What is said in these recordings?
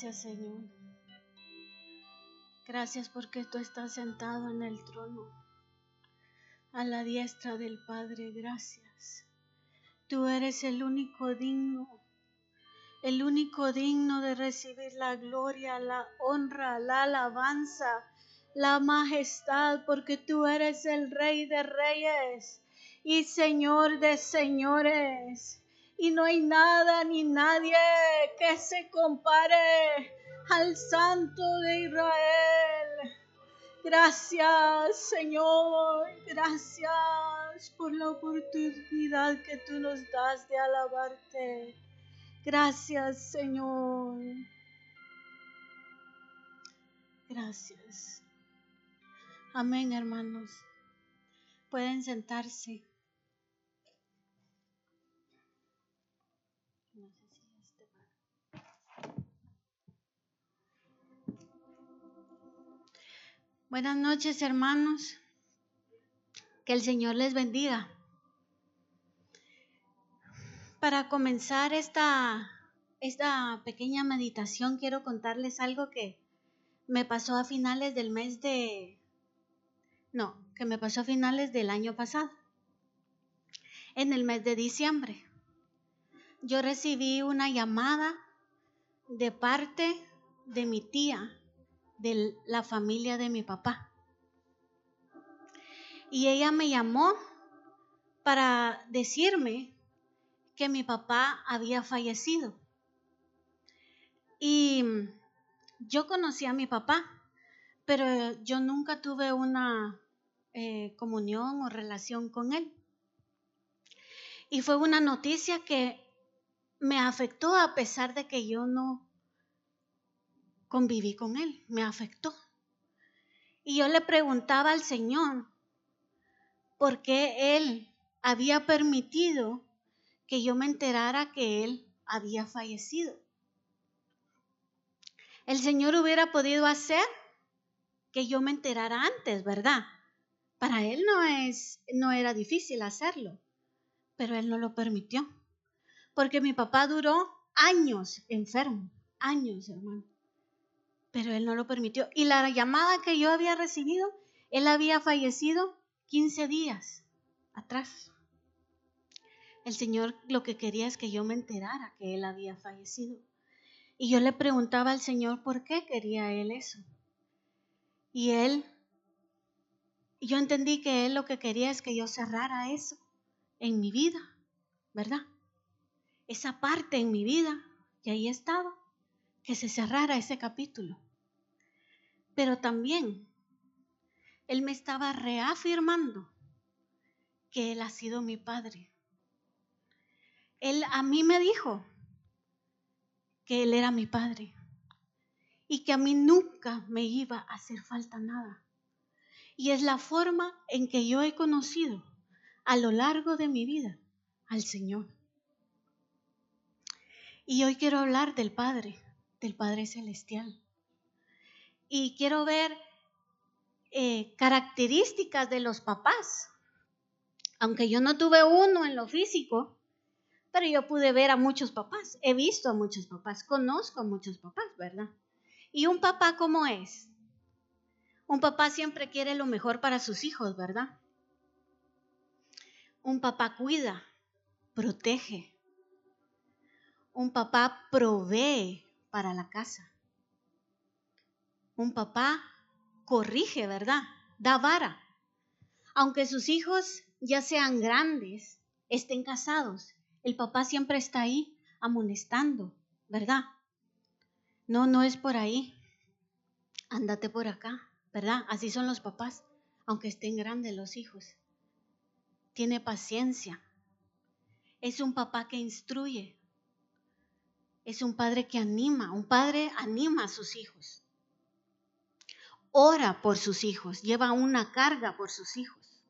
Gracias, Señor. Gracias porque tú estás sentado en el trono, a la diestra del Padre. Gracias. Tú eres el único digno, el único digno de recibir la gloria, la honra, la alabanza, la majestad, porque tú eres el Rey de Reyes y Señor de Señores. Y no hay nada ni nadie que se compare al Santo de Israel. Gracias, Señor. Gracias por la oportunidad que tú nos das de alabarte. Gracias, Señor. Gracias. Amén, hermanos. Pueden sentarse. Buenas noches, hermanos. Que el Señor les bendiga. Para comenzar esta, esta pequeña meditación, quiero contarles algo que me pasó a finales del mes de... No, que me pasó a finales del año pasado, en el mes de diciembre. Yo recibí una llamada de parte de mi tía de la familia de mi papá. Y ella me llamó para decirme que mi papá había fallecido. Y yo conocí a mi papá, pero yo nunca tuve una eh, comunión o relación con él. Y fue una noticia que me afectó a pesar de que yo no conviví con él, me afectó. Y yo le preguntaba al Señor por qué él había permitido que yo me enterara que él había fallecido. El Señor hubiera podido hacer que yo me enterara antes, ¿verdad? Para él no es no era difícil hacerlo, pero él no lo permitió. Porque mi papá duró años enfermo, años, hermano pero él no lo permitió. Y la llamada que yo había recibido, él había fallecido 15 días atrás. El Señor lo que quería es que yo me enterara que él había fallecido. Y yo le preguntaba al Señor por qué quería él eso. Y él, yo entendí que él lo que quería es que yo cerrara eso en mi vida, ¿verdad? Esa parte en mi vida, y ahí estaba que se cerrara ese capítulo. Pero también Él me estaba reafirmando que Él ha sido mi Padre. Él a mí me dijo que Él era mi Padre y que a mí nunca me iba a hacer falta nada. Y es la forma en que yo he conocido a lo largo de mi vida al Señor. Y hoy quiero hablar del Padre del Padre Celestial. Y quiero ver eh, características de los papás. Aunque yo no tuve uno en lo físico, pero yo pude ver a muchos papás. He visto a muchos papás, conozco a muchos papás, ¿verdad? ¿Y un papá cómo es? Un papá siempre quiere lo mejor para sus hijos, ¿verdad? Un papá cuida, protege. Un papá provee para la casa. Un papá corrige, ¿verdad? Da vara. Aunque sus hijos ya sean grandes, estén casados, el papá siempre está ahí amonestando, ¿verdad? No, no es por ahí. Ándate por acá, ¿verdad? Así son los papás, aunque estén grandes los hijos. Tiene paciencia. Es un papá que instruye, es un padre que anima, un padre anima a sus hijos. Ora por sus hijos, lleva una carga por sus hijos.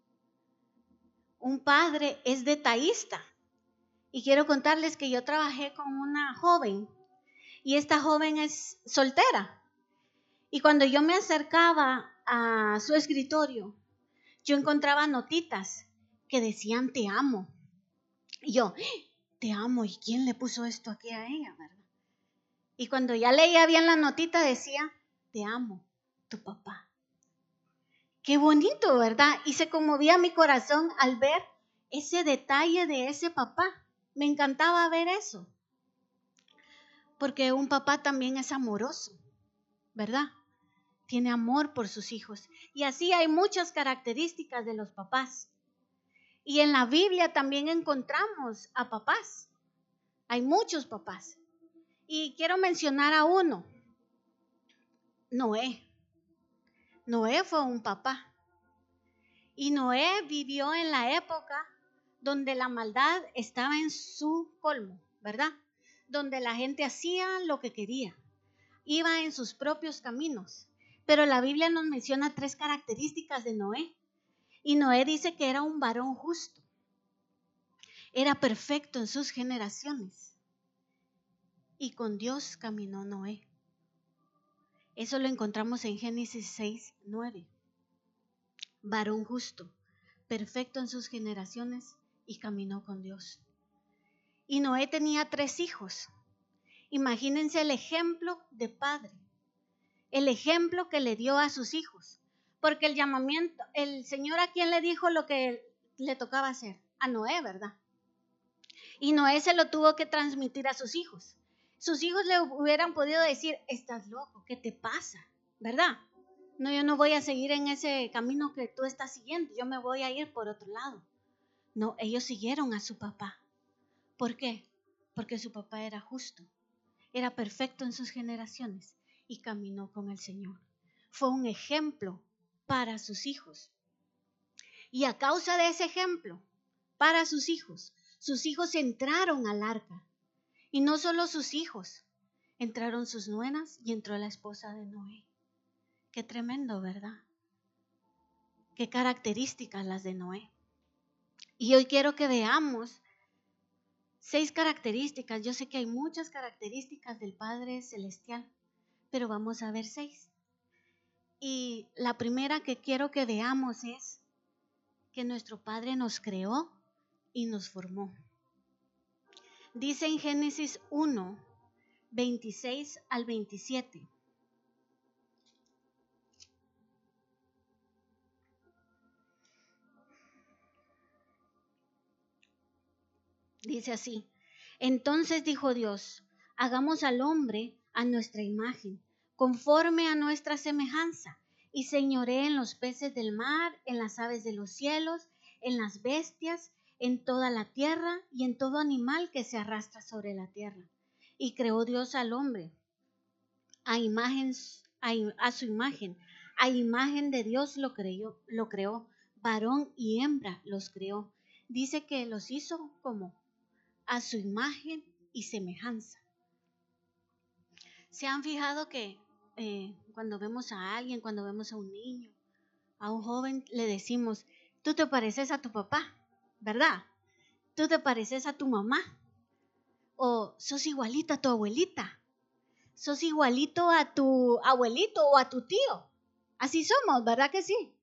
Un padre es detallista. Y quiero contarles que yo trabajé con una joven y esta joven es soltera. Y cuando yo me acercaba a su escritorio, yo encontraba notitas que decían te amo. Y yo, te amo. ¿Y quién le puso esto aquí a ella, verdad? Y cuando ya leía bien la notita decía, te amo, tu papá. Qué bonito, ¿verdad? Y se conmovía mi corazón al ver ese detalle de ese papá. Me encantaba ver eso. Porque un papá también es amoroso, ¿verdad? Tiene amor por sus hijos. Y así hay muchas características de los papás. Y en la Biblia también encontramos a papás. Hay muchos papás. Y quiero mencionar a uno, Noé. Noé fue un papá. Y Noé vivió en la época donde la maldad estaba en su colmo, ¿verdad? Donde la gente hacía lo que quería, iba en sus propios caminos. Pero la Biblia nos menciona tres características de Noé. Y Noé dice que era un varón justo. Era perfecto en sus generaciones. Y con Dios caminó Noé. Eso lo encontramos en Génesis 6, 9. Varón justo, perfecto en sus generaciones y caminó con Dios. Y Noé tenía tres hijos. Imagínense el ejemplo de padre, el ejemplo que le dio a sus hijos. Porque el llamamiento, el Señor a quien le dijo lo que le tocaba hacer, a Noé, ¿verdad? Y Noé se lo tuvo que transmitir a sus hijos. Sus hijos le hubieran podido decir, estás loco, ¿qué te pasa? ¿Verdad? No, yo no voy a seguir en ese camino que tú estás siguiendo, yo me voy a ir por otro lado. No, ellos siguieron a su papá. ¿Por qué? Porque su papá era justo, era perfecto en sus generaciones y caminó con el Señor. Fue un ejemplo para sus hijos. Y a causa de ese ejemplo, para sus hijos, sus hijos entraron al arca. Y no solo sus hijos, entraron sus nuenas y entró la esposa de Noé. Qué tremendo, ¿verdad? Qué características las de Noé. Y hoy quiero que veamos seis características. Yo sé que hay muchas características del Padre Celestial, pero vamos a ver seis. Y la primera que quiero que veamos es que nuestro Padre nos creó y nos formó. Dice en Génesis 1, 26 al 27. Dice así, entonces dijo Dios, hagamos al hombre a nuestra imagen, conforme a nuestra semejanza, y señoré en los peces del mar, en las aves de los cielos, en las bestias, en toda la tierra y en todo animal que se arrastra sobre la tierra. Y creó Dios al hombre a, imagen, a, su imagen, a imagen de Dios lo, creó, lo creó, varón y hembra los creó. Dice que los hizo como a su imagen y semejanza. ¿Se han fijado que eh, cuando vemos a alguien, cuando vemos a un niño, a un joven, le decimos, tú te pareces a tu papá? ¿Verdad? Tú te pareces a tu mamá. O sos igualita a tu abuelita. Sos igualito a tu abuelito o a tu tío. Así somos, ¿verdad que sí?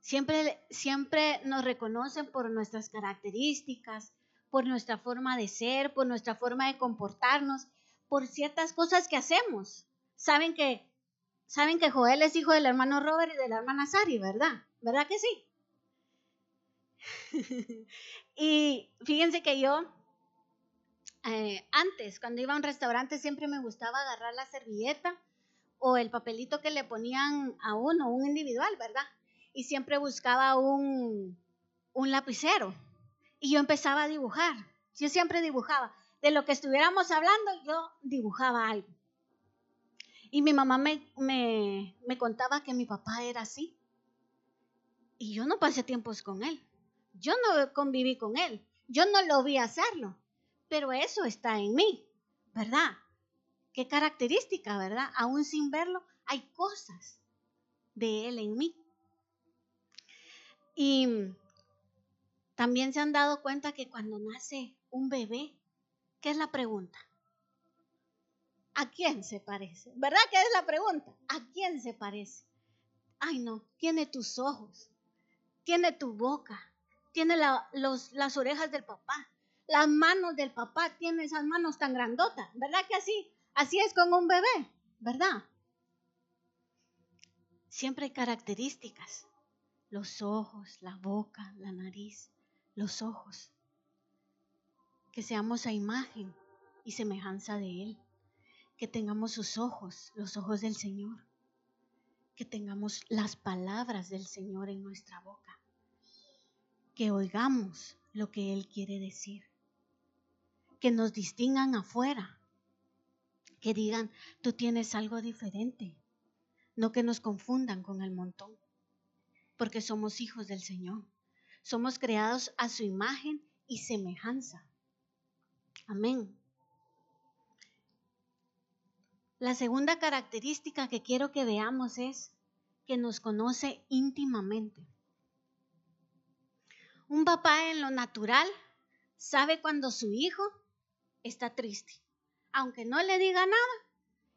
Siempre, siempre nos reconocen por nuestras características, por nuestra forma de ser, por nuestra forma de comportarnos, por ciertas cosas que hacemos. Saben que, saben que Joel es hijo del hermano Robert y de la hermana Sari, ¿verdad? ¿verdad que sí? y fíjense que yo eh, antes, cuando iba a un restaurante, siempre me gustaba agarrar la servilleta o el papelito que le ponían a uno, un individual, ¿verdad? Y siempre buscaba un, un lapicero. Y yo empezaba a dibujar. Yo siempre dibujaba. De lo que estuviéramos hablando, yo dibujaba algo. Y mi mamá me, me, me contaba que mi papá era así. Y yo no pasé tiempos con él. Yo no conviví con él. Yo no lo vi hacerlo. Pero eso está en mí, ¿verdad? Qué característica, ¿verdad? Aún sin verlo, hay cosas de él en mí. Y también se han dado cuenta que cuando nace un bebé, ¿qué es la pregunta? ¿A quién se parece? ¿Verdad que es la pregunta? ¿A quién se parece? Ay, no, tiene tus ojos, tiene tu boca, tiene las orejas del papá, las manos del papá tienen esas manos tan grandotas, ¿verdad que así? Así es con un bebé, ¿verdad? Siempre hay características. Los ojos, la boca, la nariz, los ojos. Que seamos a imagen y semejanza de Él. Que tengamos sus ojos, los ojos del Señor. Que tengamos las palabras del Señor en nuestra boca. Que oigamos lo que Él quiere decir. Que nos distingan afuera. Que digan, tú tienes algo diferente. No que nos confundan con el montón. Porque somos hijos del Señor. Somos creados a su imagen y semejanza. Amén. La segunda característica que quiero que veamos es que nos conoce íntimamente. Un papá en lo natural sabe cuando su hijo está triste. Aunque no le diga nada,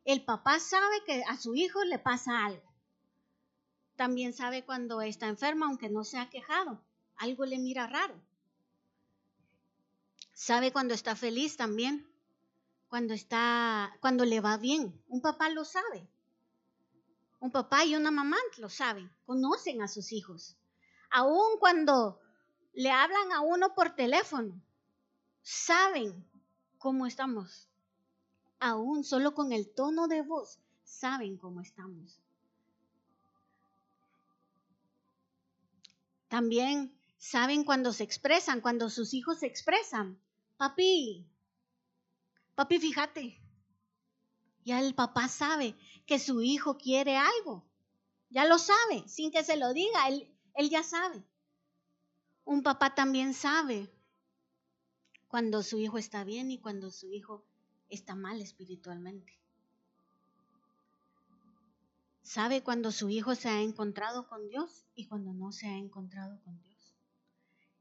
el papá sabe que a su hijo le pasa algo. También sabe cuando está enfermo, aunque no se ha quejado. Algo le mira raro. Sabe cuando está feliz también. Cuando está, cuando le va bien. Un papá lo sabe. Un papá y una mamá lo saben. Conocen a sus hijos. Aún cuando le hablan a uno por teléfono, saben cómo estamos. Aún solo con el tono de voz, saben cómo estamos. También saben cuando se expresan, cuando sus hijos se expresan. Papi, papi, fíjate. Ya el papá sabe que su hijo quiere algo. Ya lo sabe, sin que se lo diga, él, él ya sabe. Un papá también sabe cuando su hijo está bien y cuando su hijo está mal espiritualmente. Sabe cuando su hijo se ha encontrado con Dios y cuando no se ha encontrado con Dios.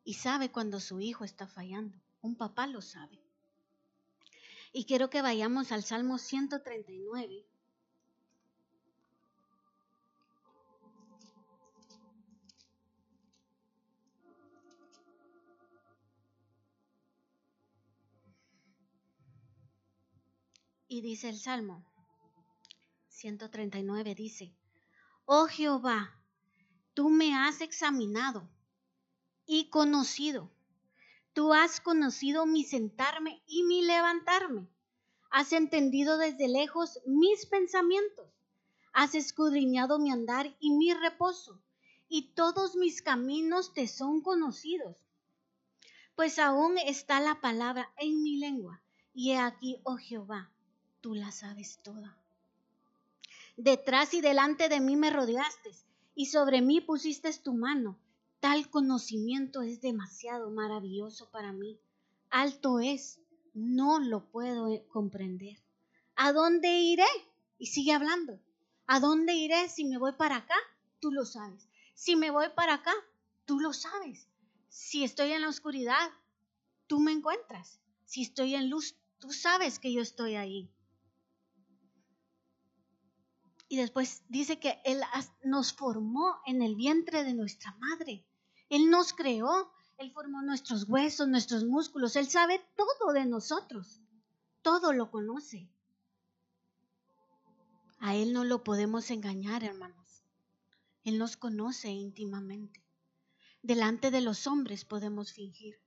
Y sabe cuando su hijo está fallando. Un papá lo sabe. Y quiero que vayamos al Salmo 139 Y dice el Salmo 139, dice, Oh Jehová, tú me has examinado y conocido. Tú has conocido mi sentarme y mi levantarme. Has entendido desde lejos mis pensamientos. Has escudriñado mi andar y mi reposo. Y todos mis caminos te son conocidos. Pues aún está la palabra en mi lengua. Y he aquí, oh Jehová, tú la sabes toda. Detrás y delante de mí me rodeaste y sobre mí pusiste tu mano. Tal conocimiento es demasiado maravilloso para mí. Alto es, no lo puedo eh, comprender. ¿A dónde iré? Y sigue hablando. ¿A dónde iré si me voy para acá? Tú lo sabes. Si me voy para acá, tú lo sabes. Si estoy en la oscuridad, tú me encuentras. Si estoy en luz, tú sabes que yo estoy ahí. Y después dice que Él nos formó en el vientre de nuestra madre. Él nos creó, Él formó nuestros huesos, nuestros músculos. Él sabe todo de nosotros. Todo lo conoce. A Él no lo podemos engañar, hermanos. Él nos conoce íntimamente. Delante de los hombres podemos fingir.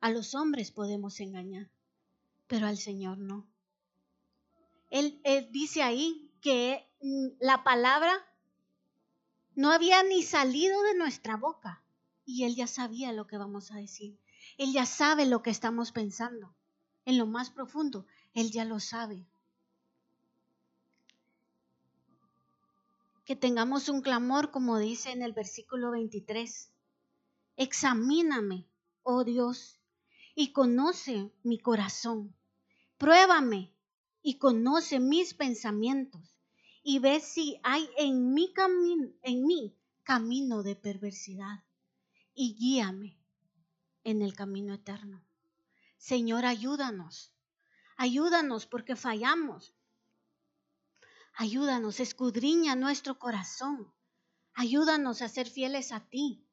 A los hombres podemos engañar, pero al Señor no. Él, él dice ahí que mm, la palabra no había ni salido de nuestra boca y Él ya sabía lo que vamos a decir. Él ya sabe lo que estamos pensando. En lo más profundo, Él ya lo sabe. Que tengamos un clamor, como dice en el versículo 23. Examíname, oh Dios, y conoce mi corazón. Pruébame y conoce mis pensamientos y ve si hay en camino, en mí camino de perversidad y guíame en el camino eterno. Señor, ayúdanos. Ayúdanos porque fallamos. Ayúdanos, escudriña nuestro corazón. Ayúdanos a ser fieles a ti.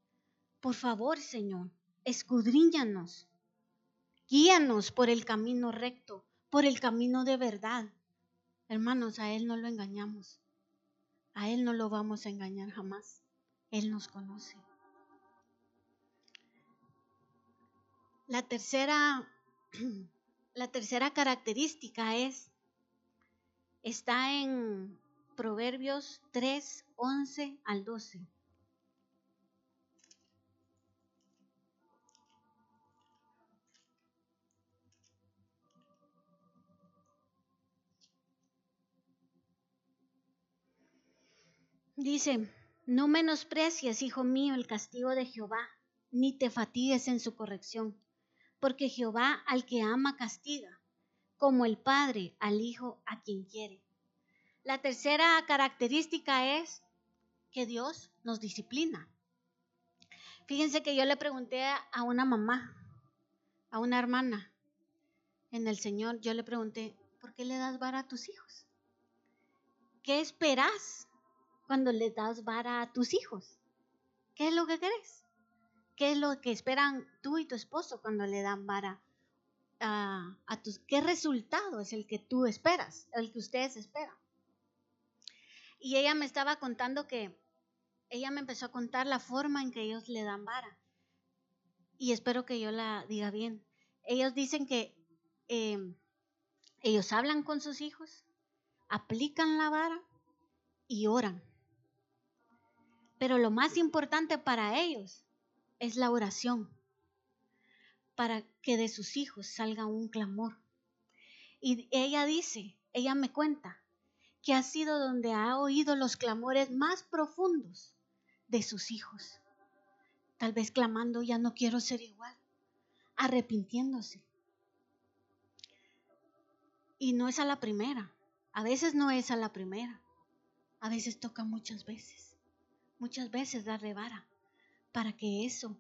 Por favor, Señor, escudriñanos. Guíanos por el camino recto, por el camino de verdad. Hermanos, a Él no lo engañamos. A Él no lo vamos a engañar jamás. Él nos conoce. La tercera, la tercera característica es, está en Proverbios 3, 11 al 12. Dice, no menosprecies, hijo mío, el castigo de Jehová, ni te fatigues en su corrección, porque Jehová al que ama castiga, como el Padre al Hijo a quien quiere. La tercera característica es que Dios nos disciplina. Fíjense que yo le pregunté a una mamá, a una hermana en el Señor, yo le pregunté, ¿por qué le das vara a tus hijos? ¿Qué esperas cuando le das vara a tus hijos? ¿Qué es lo que querés? ¿Qué es lo que esperan tú y tu esposo cuando le dan vara a, a tus... ¿Qué resultado es el que tú esperas, el que ustedes esperan? Y ella me estaba contando que, ella me empezó a contar la forma en que ellos le dan vara. Y espero que yo la diga bien. Ellos dicen que em, ellos hablan con sus hijos, aplican la vara y oran. Pero lo más importante para ellos es la oración, para que de sus hijos salga un clamor. Y ella dice, ella me cuenta, que ha sido donde ha oído los clamores más profundos de sus hijos. Tal vez clamando, ya no quiero ser igual, arrepintiéndose. Y no es a la primera, a veces no es a la primera, a veces toca muchas veces muchas veces darle vara para que eso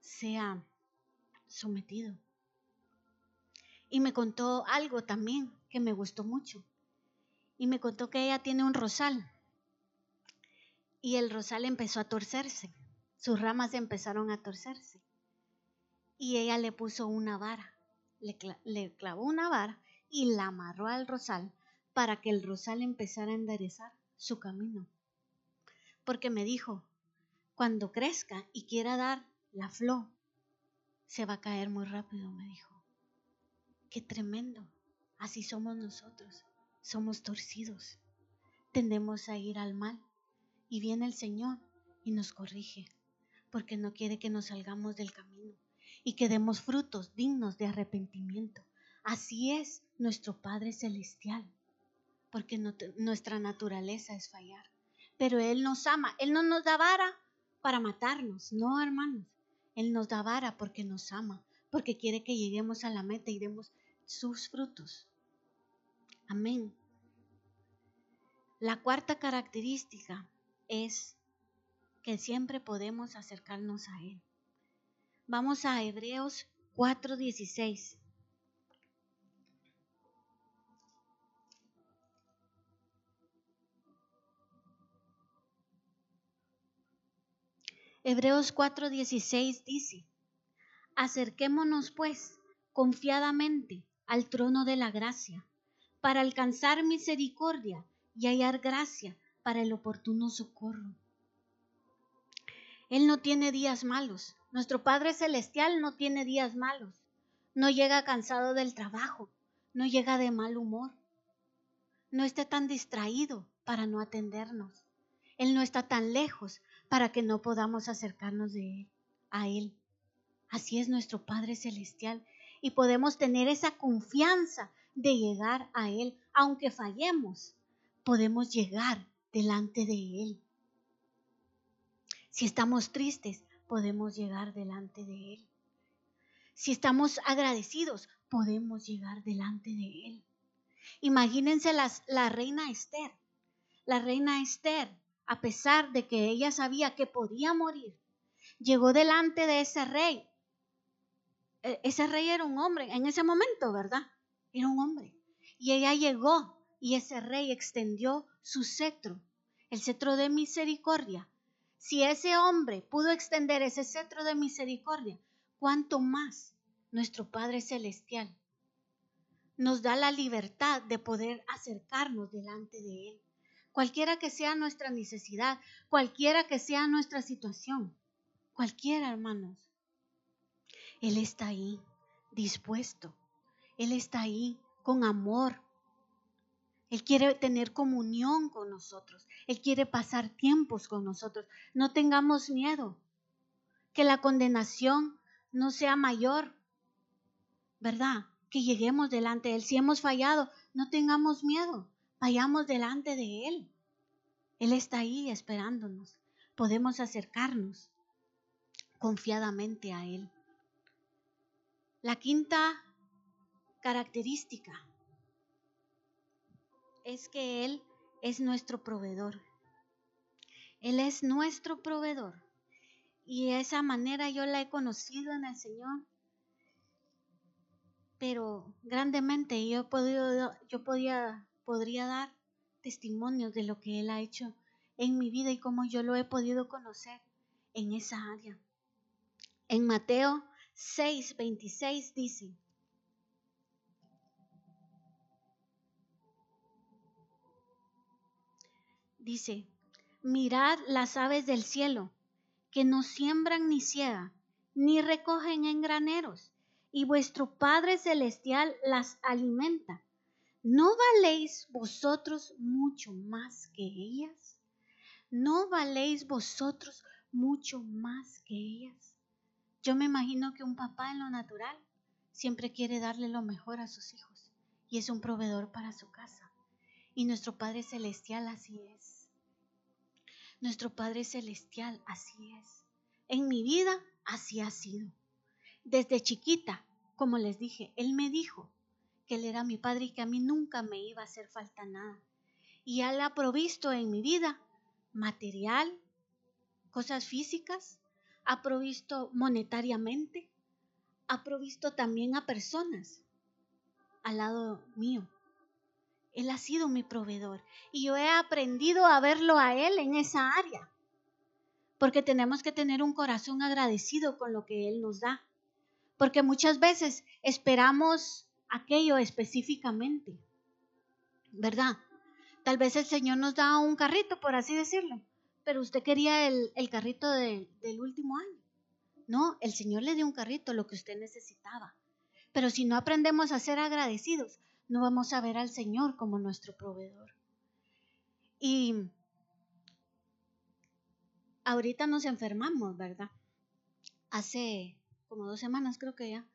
sea sometido. Y me contó algo también que me gustó mucho. Y me contó que ella tiene un rosal. Y el rosal empezó a torcerse. Sus ramas empezaron a torcerse. Y ella le puso una vara. Le, le clavó una vara y la amarró al rosal para que el rosal empezara a enderezar su camino porque me dijo, cuando crezca y quiera dar la flor, se va a caer muy rápido, me dijo. Qué tremendo. Así somos nosotros. Somos torcidos. Tendemos a ir al mal. Y viene el Señor y nos corrige, porque no quiere que nos salgamos del camino y que demos frutos dignos de arrepentimiento. Así es nuestro Padre Celestial, porque nuestra naturaleza es fallar pero Él nos ama. Él no nos da vara para matarnos, no, hermanos. Él nos da vara porque nos ama, porque quiere que lleguemos a la meta y demos sus frutos. Amén. La cuarta característica es que siempre podemos acercarnos a Él. Vamos a Hebreos 4:16. Hebreos 4:16 dice, acerquémonos pues confiadamente al trono de la gracia para alcanzar misericordia y hallar gracia para el oportuno socorro. Él no tiene días malos. Nuestro Padre Celestial no tiene días malos. No llega cansado del trabajo. No llega de mal humor. No está tan distraído para no atendernos. Él no está tan lejos para que no podamos acercarnos de él, a Él. Así es nuestro Padre Celestial y podemos tener esa confianza de llegar a Él, aunque fallemos, podemos llegar delante de Él. Si estamos tristes, podemos llegar delante de Él. Si estamos agradecidos, podemos llegar delante de Él. Imagínense las, la reina Esther. La reina Esther a pesar de que ella sabía que podía morir, llegó delante de ese rey. E, ese rey era un hombre en ese momento, ¿verdad? Era un hombre. Y ella llegó y ese rey extendió su cetro, el cetro de misericordia. Si ese hombre pudo extender ese cetro de misericordia, ¿cuánto más nuestro Padre Celestial, nos da la libertad de poder acercarnos delante de Él, cualquiera que sea nuestra necesidad, cualquiera que sea nuestra situación, cualquiera, hermanos. Él está ahí, dispuesto. Él está ahí con amor. Él quiere tener comunión con nosotros. Él quiere pasar tiempos con nosotros. No tengamos miedo. Que la condenación no sea mayor. ¿Verdad? Que lleguemos delante de Él. Si hemos fallado, no tengamos miedo. Vayamos delante de Él. Él está ahí esperándonos. Podemos acercarnos confiadamente a Él. La quinta característica es que Él es nuestro proveedor. Él es nuestro proveedor. Y esa manera yo la he conocido en el Señor. Pero grandemente yo, he podido, yo podía, podría dar testimonios de lo que Él ha hecho en mi vida y cómo yo lo he podido conocer en esa área. En Mateo 6, 26 dice, dice, mirad las aves del cielo, que no siembran ni ciegan, ni recogen en graneros, y vuestro Padre Celestial las alimenta. ¿No valéis vosotros mucho más que ellas? ¿No valéis vosotros mucho más que ellas? Yo me imagino que un papá en lo natural siempre quiere darle lo mejor a sus hijos y es un proveedor para su casa. Y nuestro Padre Celestial así es. Nuestro Padre Celestial así es. En mi vida así ha sido. Desde chiquita, como les dije, Él me dijo que Él era mi Padre y que a mí nunca me iba a hacer falta nada. Y Él ha provisto en mi vida material, cosas físicas, ha provisto monetariamente, ha provisto también a personas al lado mío. Él ha sido mi proveedor y yo he aprendido a verlo a Él en esa área, porque tenemos que tener un corazón agradecido con lo que Él nos da, porque muchas veces esperamos aquello específicamente, ¿verdad? Tal vez el Señor nos da un carrito, por así decirlo, pero usted quería el, carrito del último año. No, el Señor le dio un carrito, lo que usted necesitaba. Pero si no aprendemos a ser agradecidos, no vamos a ver al Señor como nuestro proveedor. Y ahorita nos enfermamos, ¿verdad? Hace como dos semanas creo que ya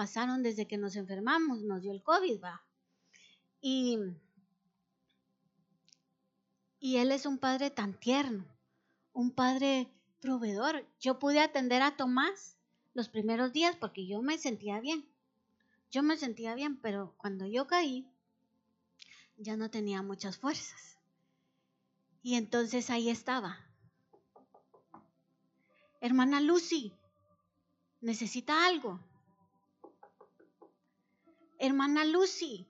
pasaron desde que nos enfermamos, nos dio el COVID, va. Y y Él es un padre tan tierno, un padre proveedor. Yo pude atender a Tomás los primeros días porque yo me sentía bien. Yo me sentía bien, pero cuando yo caí, ya no tenía muchas fuerzas. Y entonces ahí estaba. Hermana Lucy, ¿necesita algo? Hermana Lucy,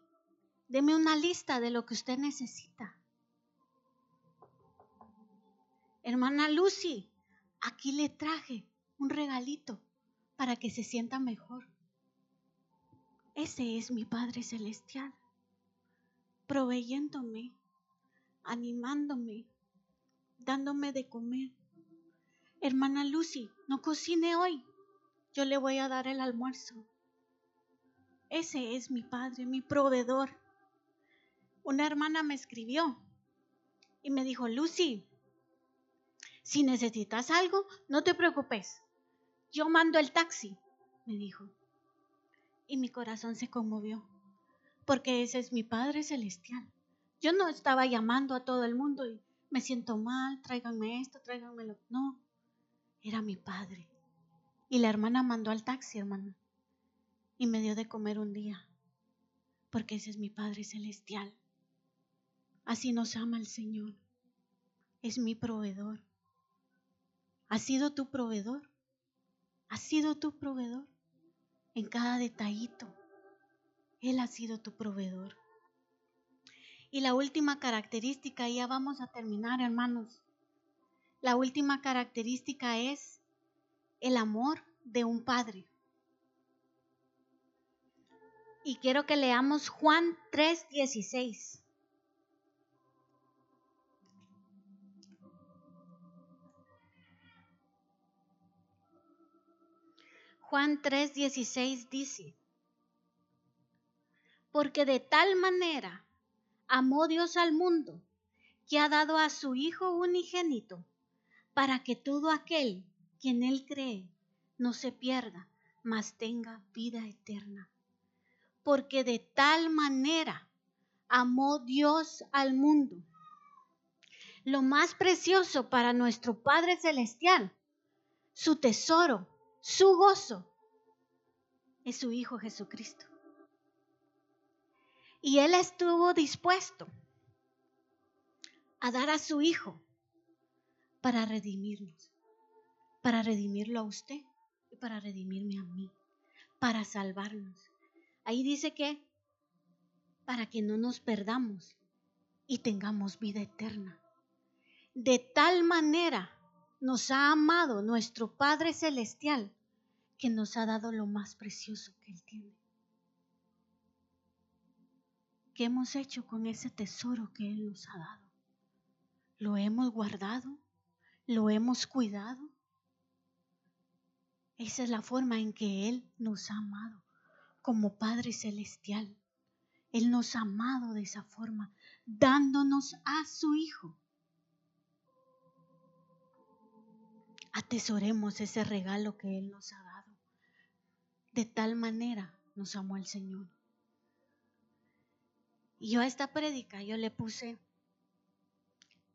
deme una lista de lo que usted necesita. Hermana Lucy, aquí le traje un regalito para que se sienta mejor. Ese es mi Padre Celestial, proveyéndome, animándome, dándome de comer. Hermana Lucy, no cocine hoy, yo le voy a dar el almuerzo. Ese es mi Padre, mi proveedor. Una hermana me escribió y me dijo, Lucy, si necesitas algo, no te preocupes. Yo mando el taxi, me dijo. Y mi corazón se conmovió, porque ese es mi Padre Celestial. Yo no estaba llamando a todo el mundo y me siento mal, tráiganme esto, tráiganmelo. No, era mi Padre. Y la hermana mandó al taxi, hermana, y me dio de comer un día, porque ese es mi Padre Celestial. Así nos ama el Señor. Es mi proveedor. ¿Ha sido tu proveedor? ¿Ha sido tu proveedor? En cada detallito. Él ha sido tu proveedor. Y la última característica, ya vamos a terminar, hermanos. La última característica es el amor de un padre. Y quiero que leamos Juan 3:16. Juan 3:16 dice, porque de tal manera amó Dios al mundo que ha dado a su Hijo unigénito, para que todo aquel quien Él cree no se pierda, mas tenga vida eterna. Porque de tal manera amó Dios al mundo. Lo más precioso para nuestro Padre Celestial, su tesoro, su gozo, es su Hijo Jesucristo. Y Él estuvo dispuesto a dar a su Hijo para redimirnos, para redimirlo a usted y para redimirme a mí, para salvarnos. Ahí dice que para que no nos perdamos y tengamos vida eterna. De tal manera nos ha amado nuestro Padre Celestial que nos ha dado lo más precioso que Él tiene. ¿Qué hemos hecho con ese tesoro que Él nos ha dado? ¿Lo hemos guardado? ¿Lo hemos cuidado? Esa es la forma en que Él nos ha amado como Padre Celestial. Él nos ha amado de esa forma, dándonos a su Hijo. Atesoremos ese regalo que Él nos ha dado. De tal manera nos amó el Señor. Y yo a esta prédica yo le puse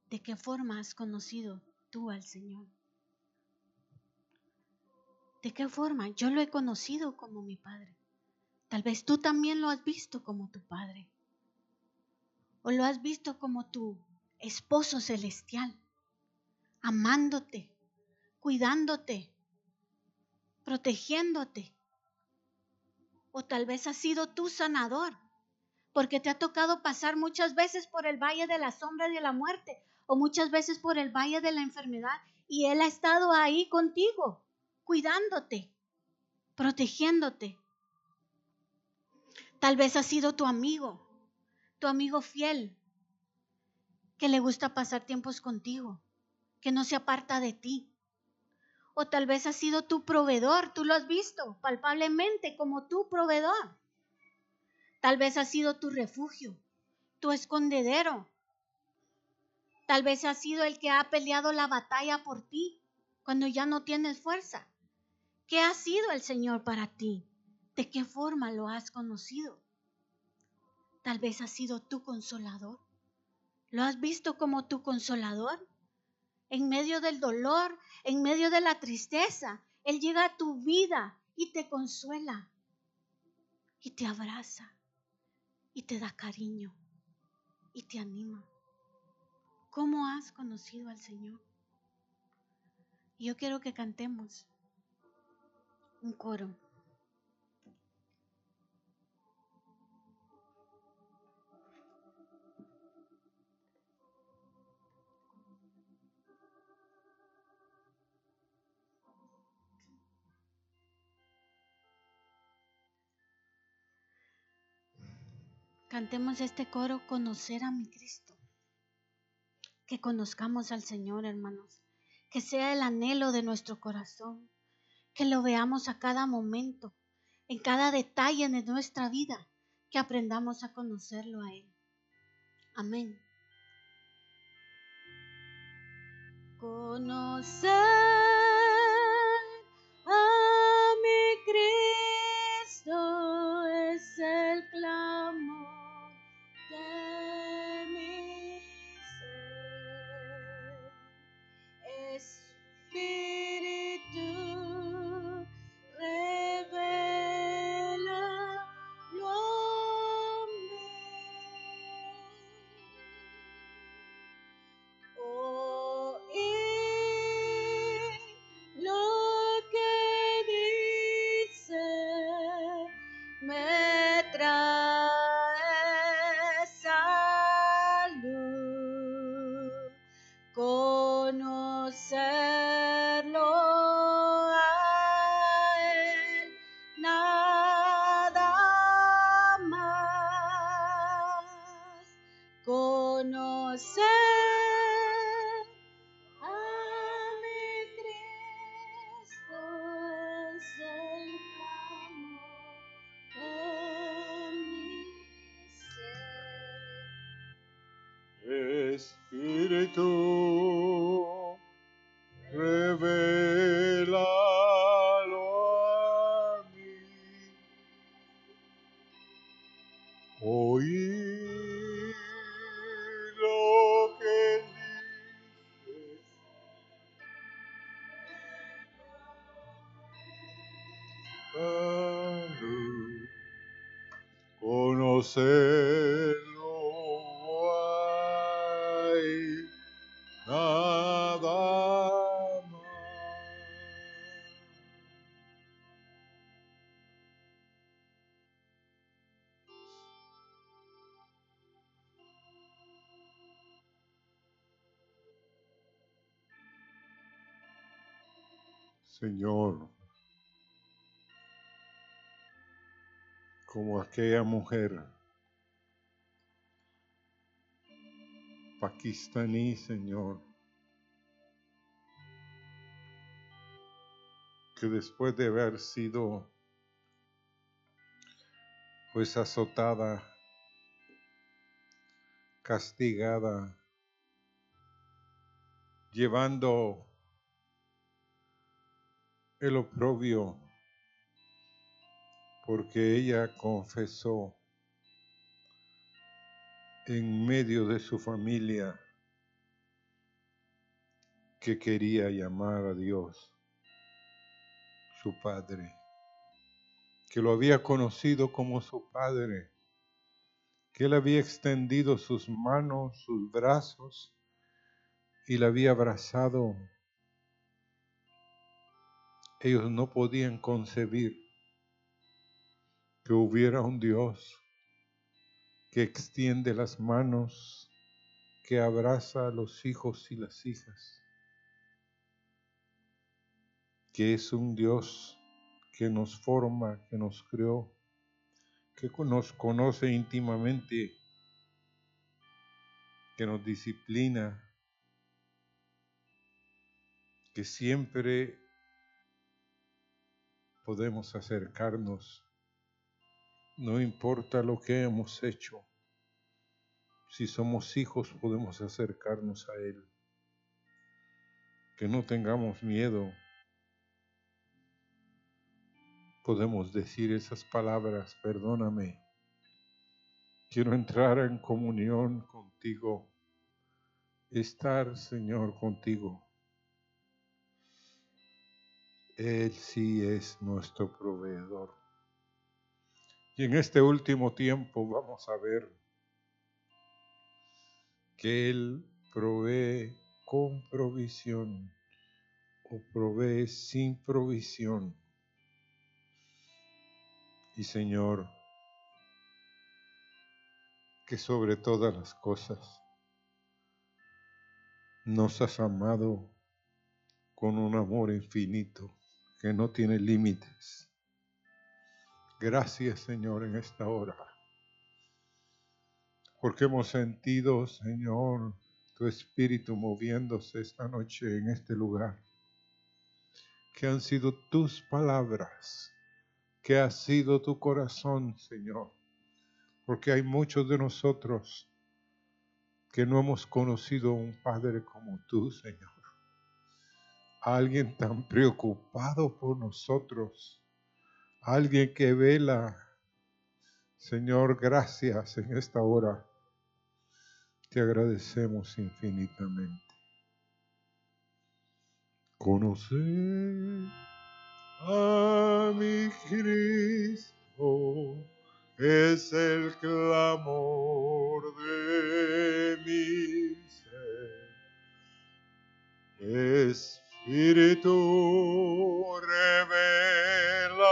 ¿De qué forma has conocido tú al Señor? ¿De qué forma? Yo lo he conocido como mi Padre. Tal vez tú también lo has visto como tu Padre. O lo has visto como tu esposo celestial, amándote, cuidándote, protegiéndote. O tal vez has sido tu sanador, porque te ha tocado pasar muchas veces por el valle de la sombra de la muerte o muchas veces por el valle de la enfermedad y Él ha estado ahí contigo, cuidándote, protegiéndote. Tal vez ha sido tu amigo, tu amigo fiel, que le gusta pasar tiempos contigo, que no se aparta de ti. O tal vez ha sido tu proveedor, tú lo has visto palpablemente como tu proveedor. Tal vez ha sido tu refugio, tu escondedero, Tal vez ha sido el que ha peleado la batalla por ti cuando ya no tienes fuerza. ¿Qué ha sido el Señor para ti? ¿De qué forma lo has conocido? Tal vez ha sido tu consolador. ¿Lo has visto como tu consolador? En medio del dolor, en medio de la tristeza, Él llega a tu vida y te consuela y te abraza y te da cariño y te anima. ¿Cómo has conocido al Señor? yo quiero que cantemos un coro. Cantemos este coro, conocer a mi Cristo que conozcamos al Señor, hermanos, que sea el anhelo de nuestro corazón, que lo veamos a cada momento, en cada detalle de nuestra vida, que aprendamos a conocerlo a Él. Amén. Conocer a mi Cristo Señor, como aquella mujer pakistaní, Señor, que después de haber sido pues azotada, castigada, llevando el oprobio porque ella confesó en medio de su familia que quería llamar a Dios su Padre, que lo había conocido como su Padre, que él había extendido sus manos, sus brazos y la había abrazado. Ellos no podían concebir que hubiera un Dios que extiende las manos, que abraza a los hijos y las hijas, que es un Dios que nos forma, que nos creó, que nos conoce íntimamente, que nos disciplina, que siempre podemos acercarnos no importa lo que hemos hecho, si somos hijos podemos acercarnos a Él. Que no tengamos miedo. Podemos decir esas palabras, perdóname. Quiero entrar en comunión contigo. Estar, Señor, contigo. Él sí es nuestro proveedor. Y en este último tiempo vamos a ver que Él provee con provisión o provee sin provisión. Y Señor, que sobre todas las cosas nos has amado con un amor infinito que no tiene límites Gracias, Señor, en esta hora. Porque hemos sentido, Señor, tu espíritu moviéndose esta noche en este lugar. Que han sido tus palabras, que ha sido tu corazón, Señor. Porque hay muchos de nosotros que no hemos conocido a un Padre como tú, Señor. alguien tan preocupado por nosotros alguien que vela. Señor, gracias en esta hora. Te agradecemos infinitamente. Conocer a mi Cristo es el clamor de mi ser. Espíritu revela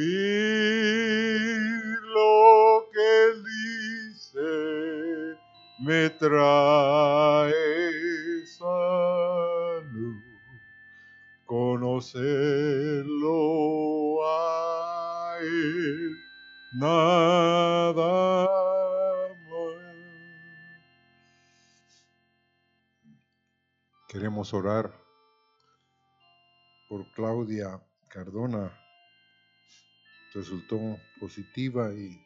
Oír lo que dice me trae salud. Conocerlo a él, nada más. Queremos orar por Claudia Cardona resultó positiva y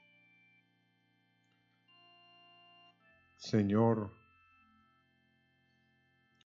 Señor,